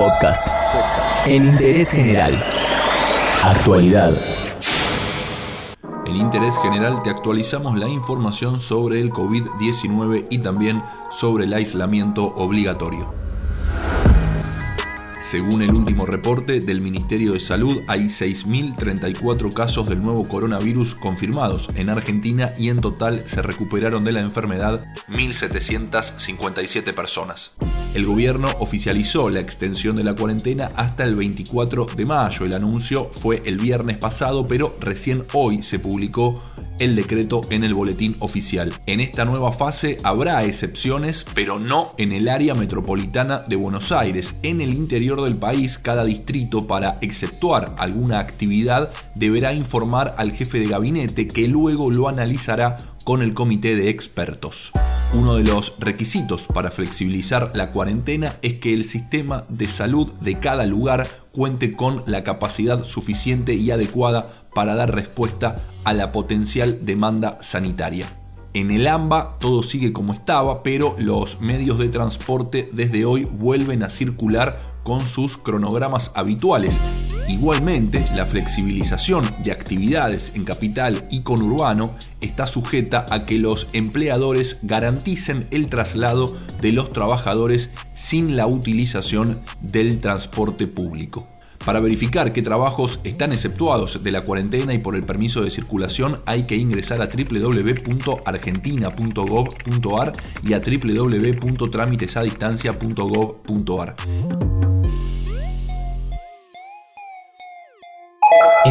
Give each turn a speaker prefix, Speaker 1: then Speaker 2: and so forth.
Speaker 1: Podcast. En interés general. Actualidad.
Speaker 2: En Interés General te actualizamos la información sobre el COVID-19 y también sobre el aislamiento obligatorio. Según el último reporte del Ministerio de Salud, hay 6.034 casos del nuevo coronavirus confirmados en Argentina y en total se recuperaron de la enfermedad 1.757 personas. El gobierno oficializó la extensión de la cuarentena hasta el 24 de mayo. El anuncio fue el viernes pasado, pero recién hoy se publicó el decreto en el boletín oficial. En esta nueva fase habrá excepciones, pero no en el área metropolitana de Buenos Aires. En el interior del país, cada distrito para exceptuar alguna actividad deberá informar al jefe de gabinete que luego lo analizará con el comité de expertos. Uno de los requisitos para flexibilizar la cuarentena es que el sistema de salud de cada lugar cuente con la capacidad suficiente y adecuada para dar respuesta a la potencial demanda sanitaria. En el AMBA todo sigue como estaba, pero los medios de transporte desde hoy vuelven a circular con sus cronogramas habituales. Igualmente, la flexibilización de actividades en capital y conurbano está sujeta a que los empleadores garanticen el traslado de los trabajadores sin la utilización del transporte público. Para verificar qué trabajos están exceptuados de la cuarentena y por el permiso de circulación hay que ingresar a www.argentina.gov.ar y a www.trámitesadistancia.gov.ar.